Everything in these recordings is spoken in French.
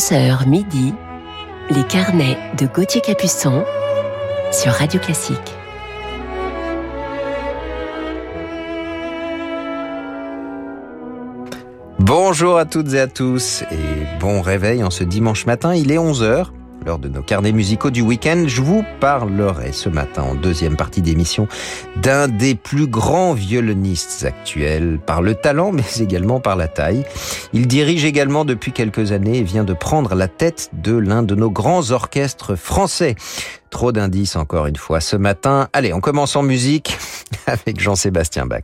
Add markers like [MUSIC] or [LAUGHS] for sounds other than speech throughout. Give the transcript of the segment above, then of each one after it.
11h midi, les carnets de Gauthier Capuçon sur Radio Classique. Bonjour à toutes et à tous et bon réveil en ce dimanche matin, il est 11h. Lors de nos carnets musicaux du week-end, je vous parlerai ce matin en deuxième partie d'émission d'un des plus grands violonistes actuels par le talent [LAUGHS] mais également par la taille. Il dirige également depuis quelques années et vient de prendre la tête de l'un de nos grands orchestres français. Trop d'indices encore une fois ce matin. Allez, on commence en musique [LAUGHS] avec Jean-Sébastien Bach.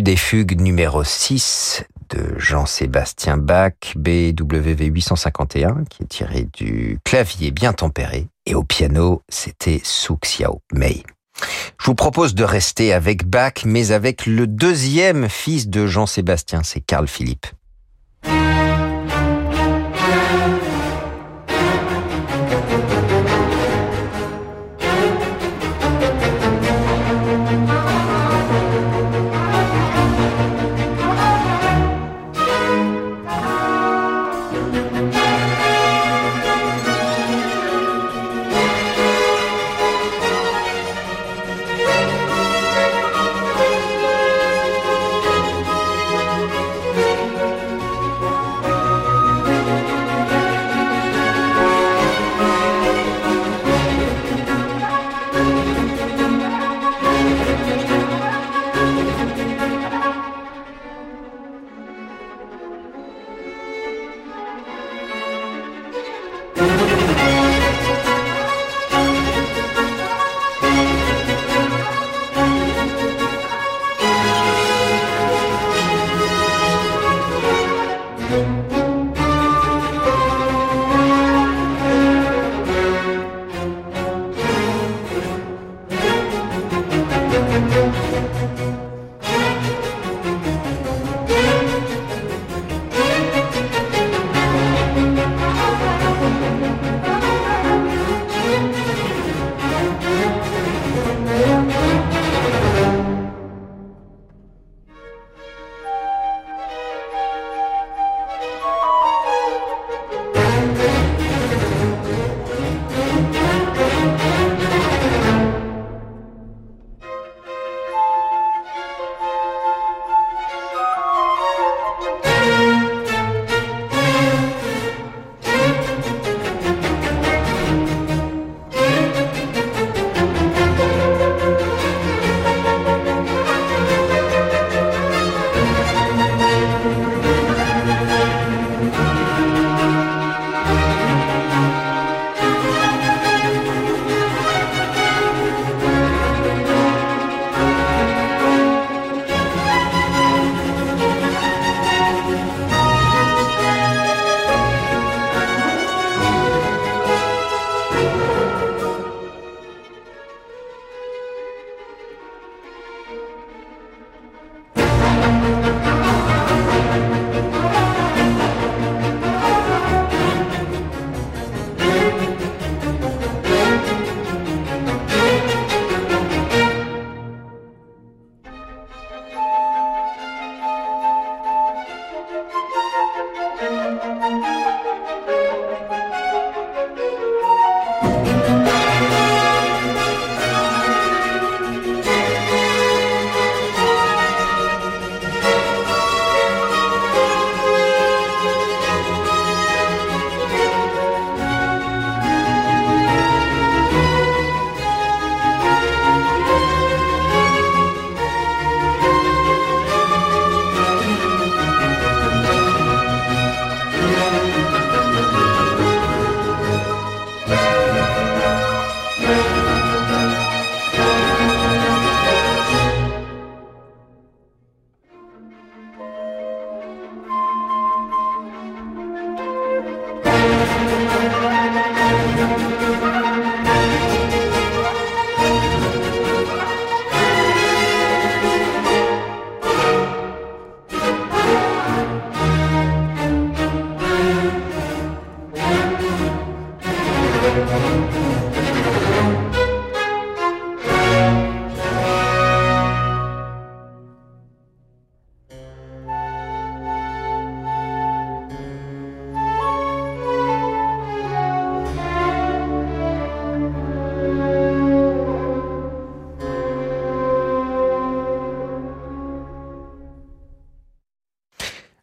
Des fugues numéro 6 de Jean-Sébastien Bach, BWV 851, qui est tiré du clavier bien tempéré. Et au piano, c'était Su Xiao Mei. Je vous propose de rester avec Bach, mais avec le deuxième fils de Jean-Sébastien, c'est Carl Philippe.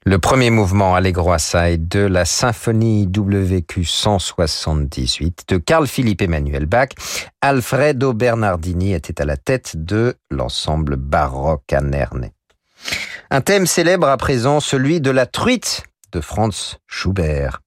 Le premier mouvement Allegro assai de la symphonie WQ 178 de Carl Philippe Emmanuel Bach. Alfredo Bernardini était à la tête de l'ensemble baroque à Nerney. Un thème célèbre à présent, celui de la truite de Franz Schubert.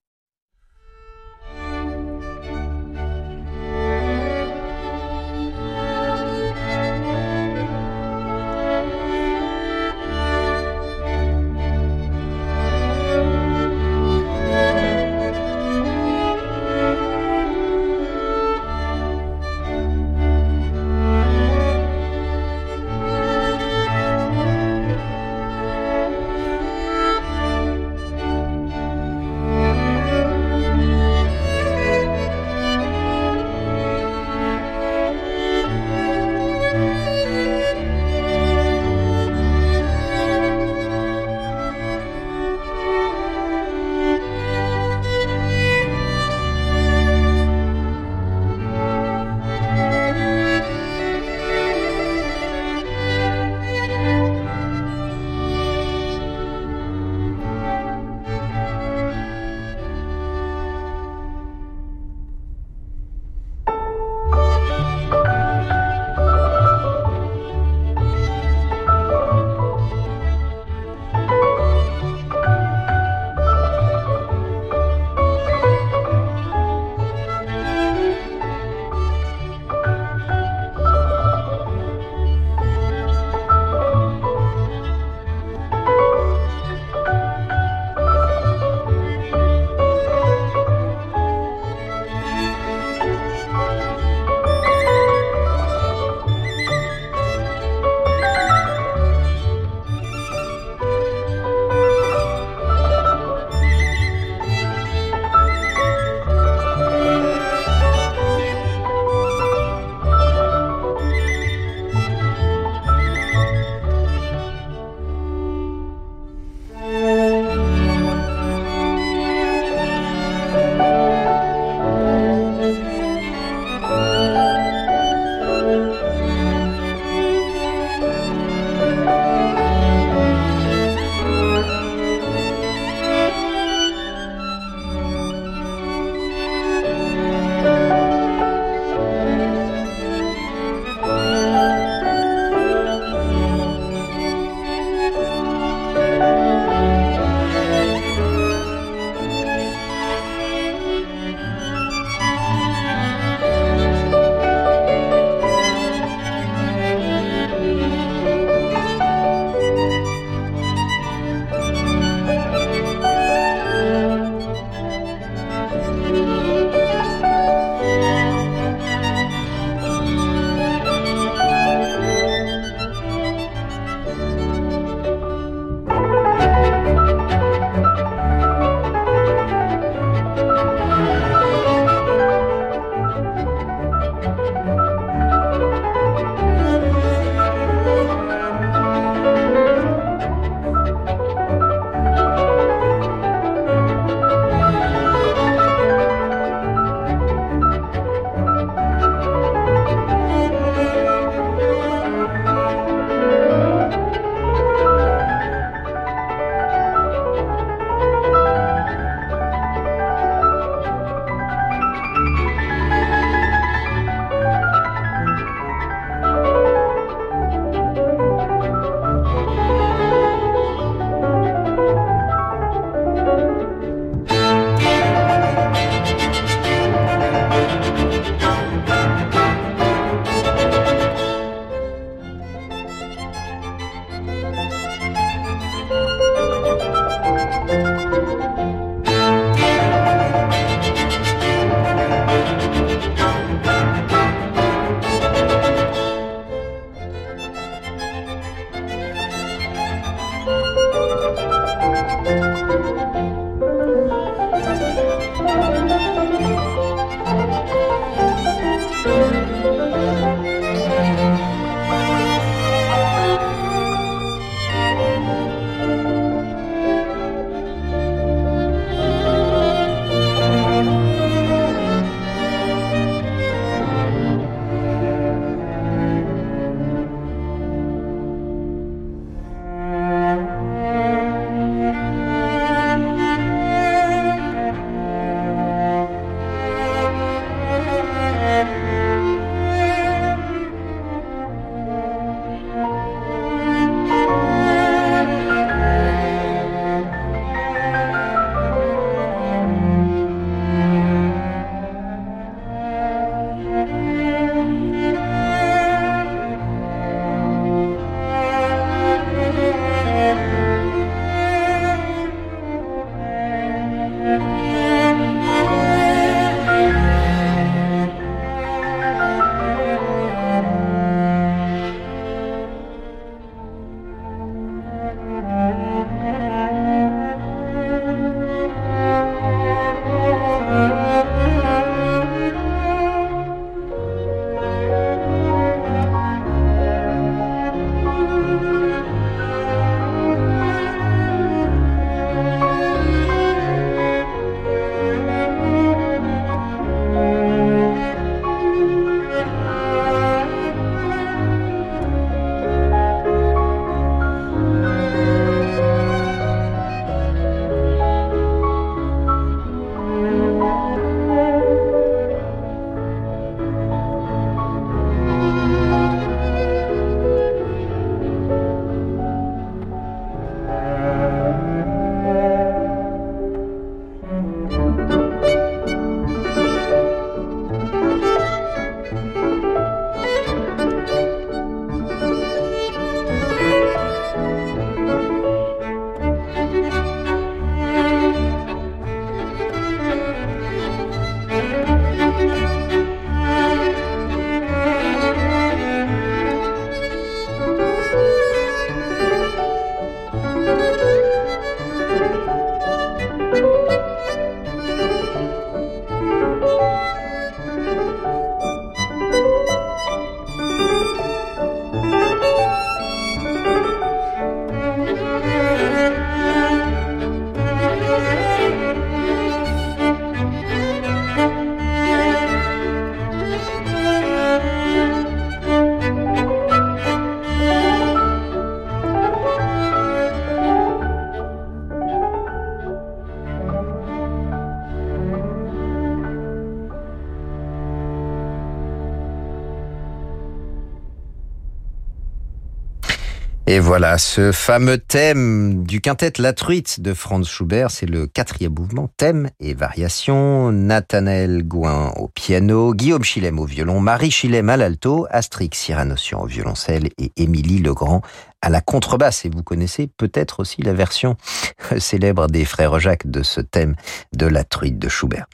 Voilà, ce fameux thème du quintet La Truite de Franz Schubert, c'est le quatrième mouvement, thème et variation. Nathanaël Gouin au piano, Guillaume Chilem au violon, Marie Chilem à l'alto, Astrid Cyranossian au violoncelle et Émilie Legrand à la contrebasse. Et vous connaissez peut-être aussi la version [LAUGHS] célèbre des frères Jacques de ce thème de La Truite de Schubert.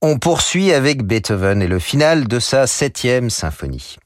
On poursuit avec Beethoven et le final de sa septième symphonie.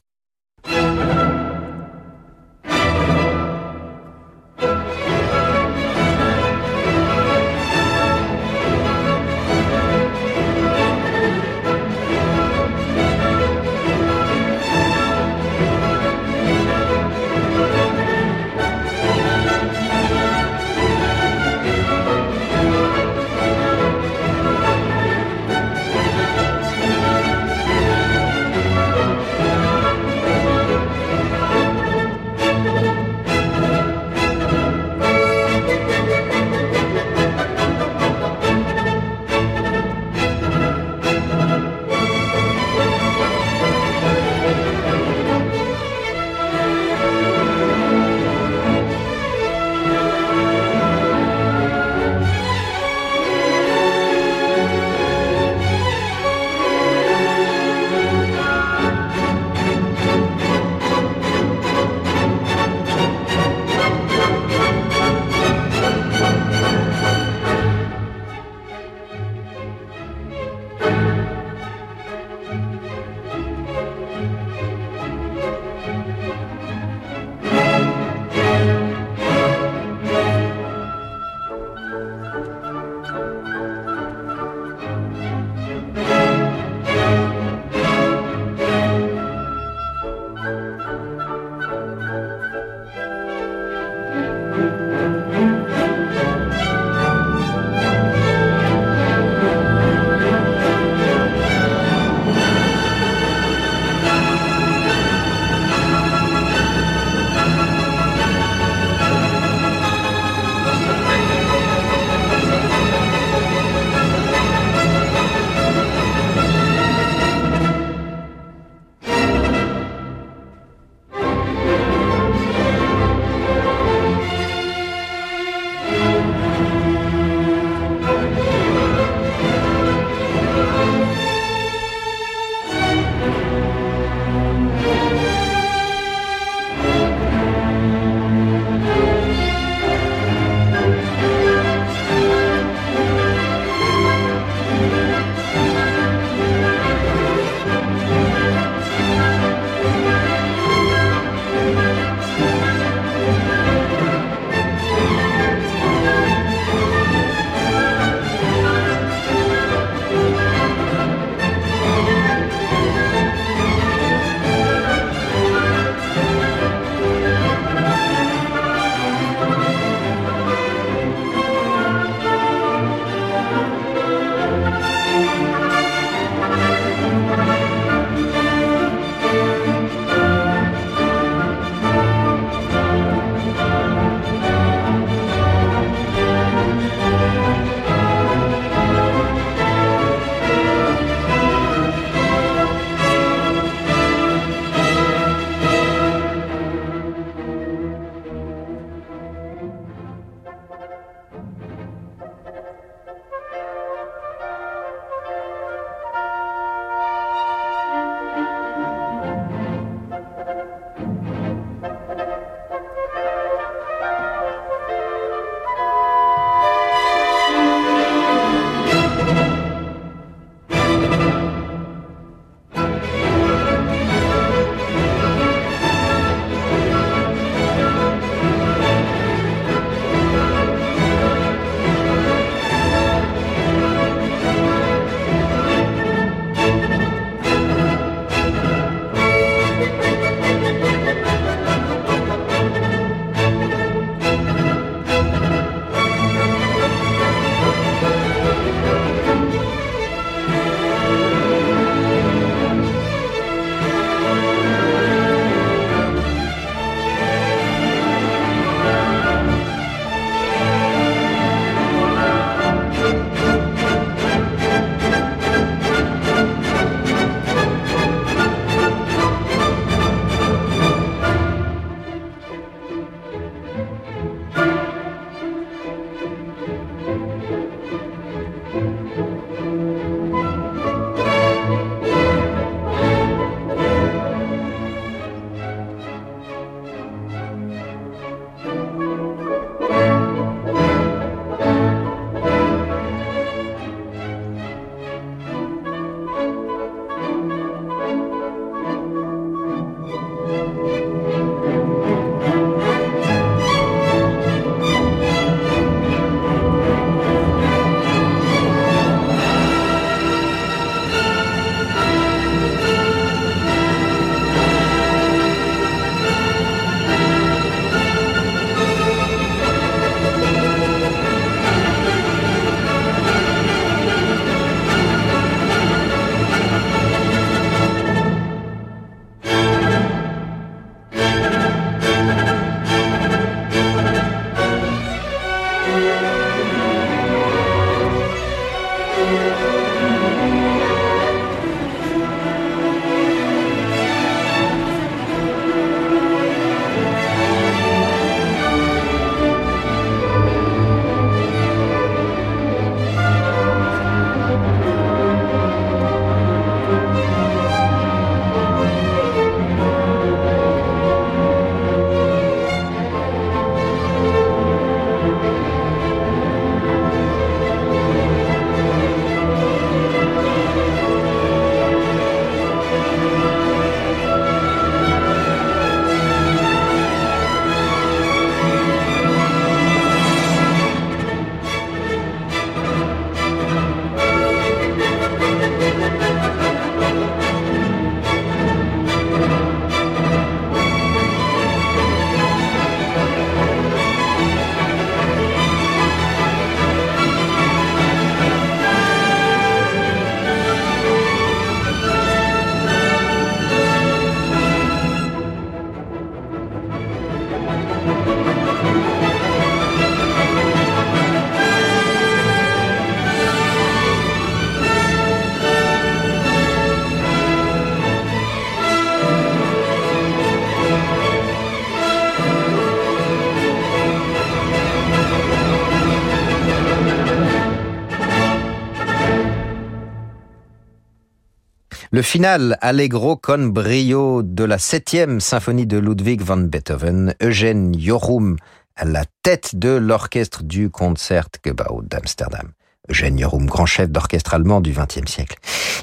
Le final Allegro con brio de la septième symphonie de Ludwig van Beethoven, Eugène Jorum à la tête de l'orchestre du Concertgebouw d'Amsterdam. Eugène Jorum, grand chef d'orchestre allemand du XXe siècle.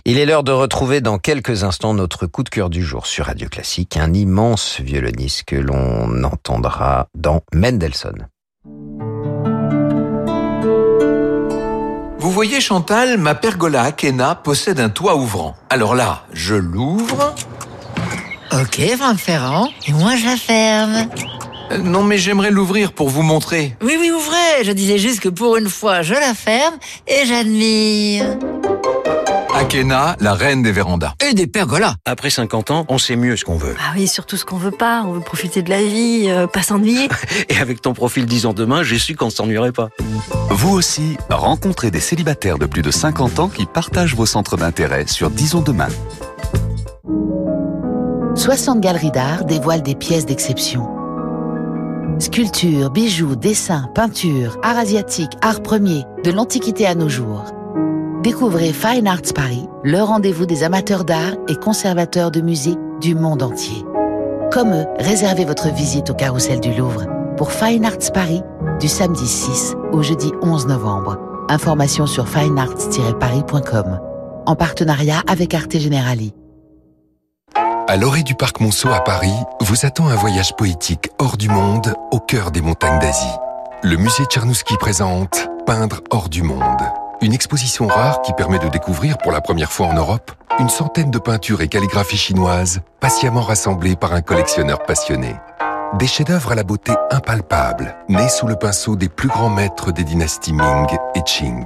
Il est l'heure de retrouver dans quelques instants notre coup de cœur du jour sur Radio Classique, un immense violoniste que l'on entendra dans Mendelssohn. Vous voyez Chantal, ma pergola Akena possède un toit ouvrant. Alors là, je l'ouvre. Ok, Franck Ferrand. Et moi, je la ferme. Euh, non, mais j'aimerais l'ouvrir pour vous montrer. Oui, oui, ouvrez. Je disais juste que pour une fois, je la ferme et j'admire. Akena, la reine des vérandas. Et des pergolas. Après 50 ans, on sait mieux ce qu'on veut. Ah oui, surtout ce qu'on veut pas. On veut profiter de la vie, euh, pas s'ennuyer. [LAUGHS] Et avec ton profil 10 ans demain, j'ai su qu'on s'ennuierait pas. Vous aussi, rencontrez des célibataires de plus de 50 ans qui partagent vos centres d'intérêt sur Disons demain. 60 galeries d'art dévoilent des pièces d'exception. Sculptures, bijoux, dessins, peintures, art asiatique, art premier, de l'Antiquité à nos jours. Découvrez Fine Arts Paris, le rendez-vous des amateurs d'art et conservateurs de musées du monde entier. Comme eux, réservez votre visite au carrousel du Louvre pour Fine Arts Paris du samedi 6 au jeudi 11 novembre. Information sur finearts-paris.com en partenariat avec Arte Generali. À l'orée du parc Monceau à Paris, vous attend un voyage poétique hors du monde, au cœur des montagnes d'Asie. Le musée Tchernouski présente Peindre hors du monde. Une exposition rare qui permet de découvrir pour la première fois en Europe une centaine de peintures et calligraphies chinoises patiemment rassemblées par un collectionneur passionné. Des chefs-d'œuvre à la beauté impalpable, nés sous le pinceau des plus grands maîtres des dynasties Ming et Qing.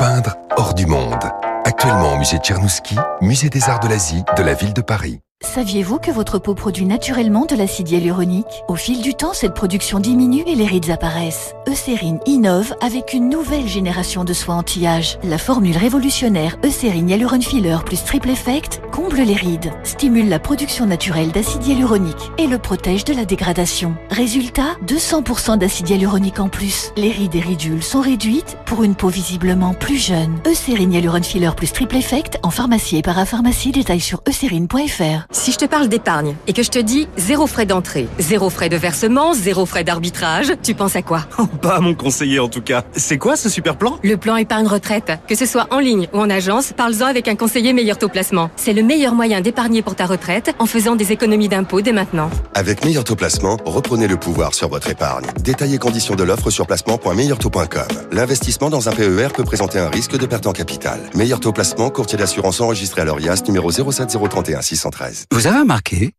Peindre hors du monde. Actuellement au musée Tchernouski, musée des arts de l'Asie de la ville de Paris. Saviez-vous que votre peau produit naturellement de l'acide hyaluronique? Au fil du temps, cette production diminue et les rides apparaissent. Eucérine innove avec une nouvelle génération de soins anti-âge. La formule révolutionnaire Eucérine Hyaluron Filler plus Triple Effect comble les rides, stimule la production naturelle d'acide hyaluronique et le protège de la dégradation. Résultat, 200% d'acide hyaluronique en plus. Les rides et ridules sont réduites pour une peau visiblement plus jeune. Eucérine Hyaluron Filler plus Triple Effect en pharmacie et parapharmacie, détail sur eucérine.fr. Si je te parle d'épargne et que je te dis zéro frais d'entrée, zéro frais de versement, zéro frais d'arbitrage, tu penses à quoi? Pas à mon conseiller en tout cas. C'est quoi ce super plan? Le plan épargne retraite. Que ce soit en ligne ou en agence, parle-en avec un conseiller meilleur taux placement. C'est le meilleur moyen d'épargner pour ta retraite en faisant des économies d'impôts dès maintenant. Avec meilleur taux placement, reprenez le pouvoir sur votre épargne. Détaillez conditions de l'offre sur placement.meilleurtaux.com. L'investissement dans un PER peut présenter un risque de perte en capital. Meilleur taux placement, courtier d'assurance enregistré à l'ORIAS, numéro 07031 613. Vous avez remarqué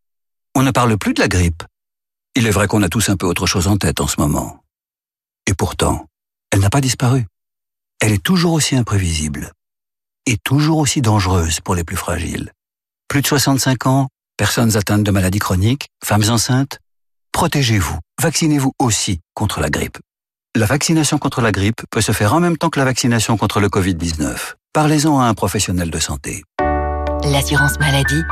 On ne parle plus de la grippe. Il est vrai qu'on a tous un peu autre chose en tête en ce moment. Et pourtant, elle n'a pas disparu. Elle est toujours aussi imprévisible. Et toujours aussi dangereuse pour les plus fragiles. Plus de 65 ans, personnes atteintes de maladies chroniques, femmes enceintes. Protégez-vous. Vaccinez-vous aussi contre la grippe. La vaccination contre la grippe peut se faire en même temps que la vaccination contre le Covid-19. Parlez-en à un professionnel de santé. L'assurance maladie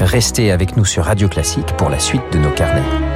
Restez avec nous sur Radio Classique pour la suite de nos carnets.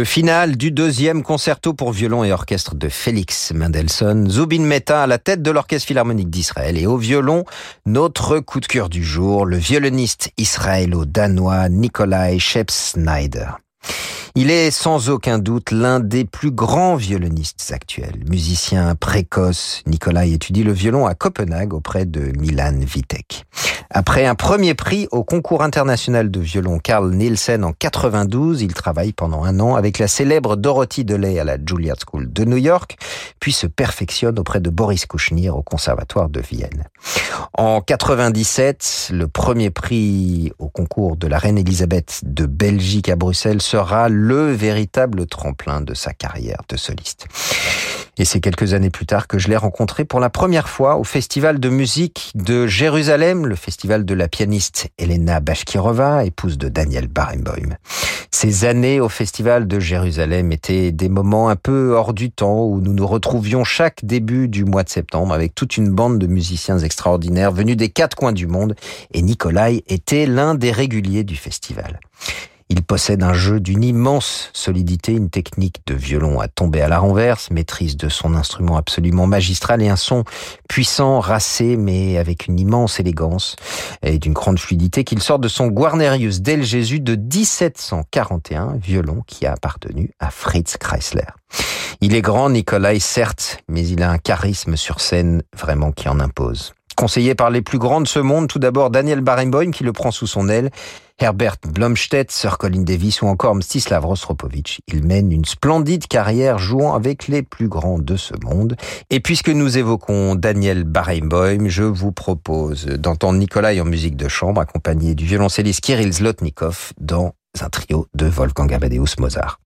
Le final du deuxième concerto pour violon et orchestre de Félix Mendelssohn, Zubin Mehta à la tête de l'Orchestre Philharmonique d'Israël et au violon, notre coup de cœur du jour, le violoniste israélo-danois Nikolai Scheps-Snyder. Il est sans aucun doute l'un des plus grands violonistes actuels. Musicien précoce, Nikolai étudie le violon à Copenhague auprès de Milan Vitek. Après un premier prix au concours international de violon Carl Nielsen en 92, il travaille pendant un an avec la célèbre Dorothy DeLay à la Juilliard School de New York, puis se perfectionne auprès de Boris Kouchnir au Conservatoire de Vienne. En 97, le premier prix au concours de la Reine Elisabeth de Belgique à Bruxelles sera le véritable tremplin de sa carrière de soliste. Et c'est quelques années plus tard que je l'ai rencontré pour la première fois au Festival de musique de Jérusalem, le festival de la pianiste Elena Bashkirova, épouse de Daniel Barenboim. Ces années au Festival de Jérusalem étaient des moments un peu hors du temps où nous nous retrouvions chaque début du mois de septembre avec toute une bande de musiciens extraordinaires venus des quatre coins du monde et Nikolai était l'un des réguliers du festival. Il possède un jeu d'une immense solidité, une technique de violon à tomber à la renverse, maîtrise de son instrument absolument magistral et un son puissant, racé, mais avec une immense élégance et d'une grande fluidité qu'il sort de son Guarnerius del Jésus de 1741, violon qui a appartenu à Fritz Kreisler. Il est grand, Nikolai, certes, mais il a un charisme sur scène vraiment qui en impose. Conseillé par les plus grands de ce monde, tout d'abord Daniel Barenboim qui le prend sous son aile, Herbert Blomstedt, Sir Colin Davis ou encore Mstislav Rostropovich. Il mène une splendide carrière jouant avec les plus grands de ce monde. Et puisque nous évoquons Daniel Barenboim, je vous propose d'entendre Nikolai en musique de chambre accompagné du violoncelliste Kirill Zlotnikov dans un trio de Wolfgang Amadeus Mozart.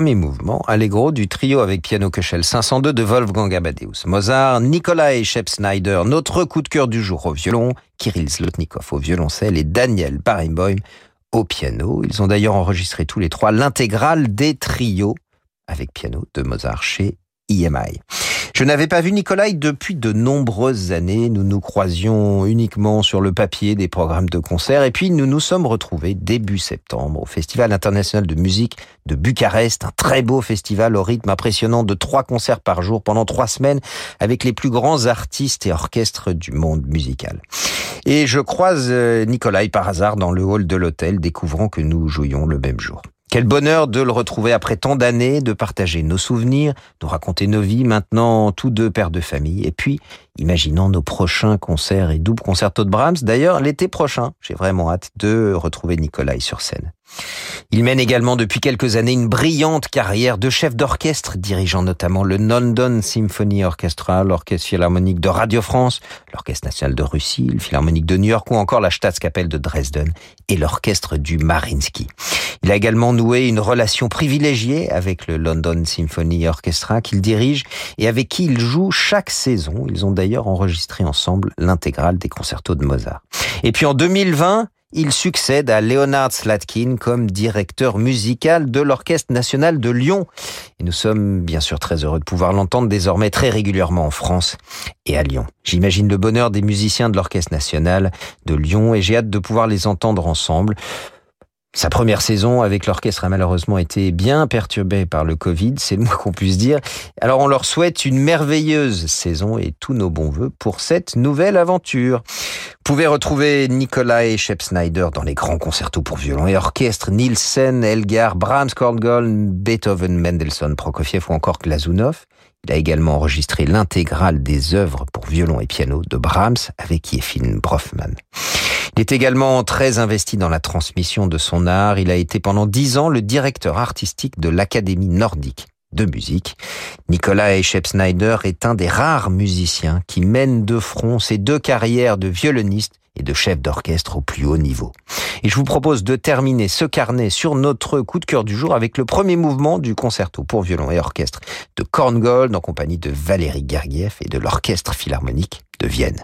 Premier mouvement, Allegro du trio avec piano Köchel 502 de Wolfgang Amadeus Mozart, Nikolai Shep-Snyder, notre coup de cœur du jour au violon, Kirill Zlotnikov au violoncelle et Daniel Barenboim au piano. Ils ont d'ailleurs enregistré tous les trois l'intégrale des trios avec piano de Mozart chez EMI. Je n'avais pas vu Nikolai depuis de nombreuses années. Nous nous croisions uniquement sur le papier des programmes de concert et puis nous nous sommes retrouvés début septembre au Festival international de musique de Bucarest, un très beau festival au rythme impressionnant de trois concerts par jour pendant trois semaines avec les plus grands artistes et orchestres du monde musical. Et je croise euh, Nikolai par hasard dans le hall de l'hôtel, découvrant que nous jouions le même jour. Quel bonheur de le retrouver après tant d'années, de partager nos souvenirs, de raconter nos vies, maintenant tous deux pères de famille. Et puis, imaginant nos prochains concerts et doubles concertos de Brahms. D'ailleurs, l'été prochain, j'ai vraiment hâte de retrouver Nikolai sur scène. Il mène également depuis quelques années une brillante carrière de chef d'orchestre, dirigeant notamment le London Symphony Orchestra, l'Orchestre Philharmonique de Radio France, l'Orchestre National de Russie, le Philharmonique de New York ou encore la Staatskapelle de Dresden et l'Orchestre du Marinsky. Il a également noué une relation privilégiée avec le London Symphony Orchestra qu'il dirige et avec qui il joue chaque saison. Ils ont d'ailleurs enregistré ensemble l'intégrale des concertos de Mozart. Et puis en 2020, il succède à Leonard Slatkin comme directeur musical de l'Orchestre national de Lyon. Et nous sommes bien sûr très heureux de pouvoir l'entendre désormais très régulièrement en France et à Lyon. J'imagine le bonheur des musiciens de l'Orchestre national de Lyon et j'ai hâte de pouvoir les entendre ensemble. Sa première saison avec l'orchestre a malheureusement été bien perturbée par le Covid, c'est le moins qu'on puisse dire. Alors on leur souhaite une merveilleuse saison et tous nos bons voeux pour cette nouvelle aventure. Vous pouvez retrouver Nikolai Shep-Snyder dans les grands concertos pour violon et orchestre, Nielsen, Elgar, Brahms, Korngold, Beethoven, Mendelssohn, Prokofiev ou encore Glazunov. Il a également enregistré l'intégrale des œuvres pour violon et piano de Brahms avec Yefim Brofman. Il est également très investi dans la transmission de son art. Il a été pendant dix ans le directeur artistique de l'Académie nordique de musique. Nicolas Shep-Snyder est un des rares musiciens qui mène de front ses deux carrières de violoniste et de chef d'orchestre au plus haut niveau. Et je vous propose de terminer ce carnet sur notre coup de cœur du jour avec le premier mouvement du concerto pour violon et orchestre de Korngold en compagnie de Valérie Gergiev et de l'Orchestre Philharmonique de Vienne.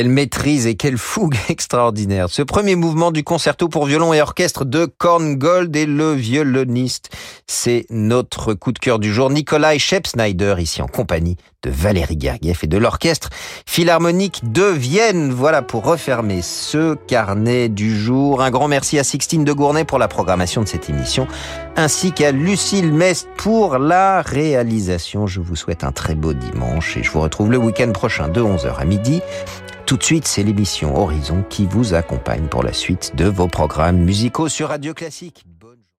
Quelle maîtrise et quelle fougue [LAUGHS] extraordinaire. Ce premier mouvement du concerto pour violon et orchestre de Korngold et le violoniste. C'est notre coup de cœur du jour. Nikolai Shepsnyder, ici en compagnie de Valérie Gergiev et de l'orchestre philharmonique de Vienne. Voilà pour refermer ce carnet du jour. Un grand merci à Sixtine de Gournay pour la programmation de cette émission, ainsi qu'à Lucille Mest pour la réalisation. Je vous souhaite un très beau dimanche et je vous retrouve le week-end prochain de 11h à midi. Tout de suite, c'est l'émission Horizon qui vous accompagne pour la suite de vos programmes musicaux sur Radio Classique.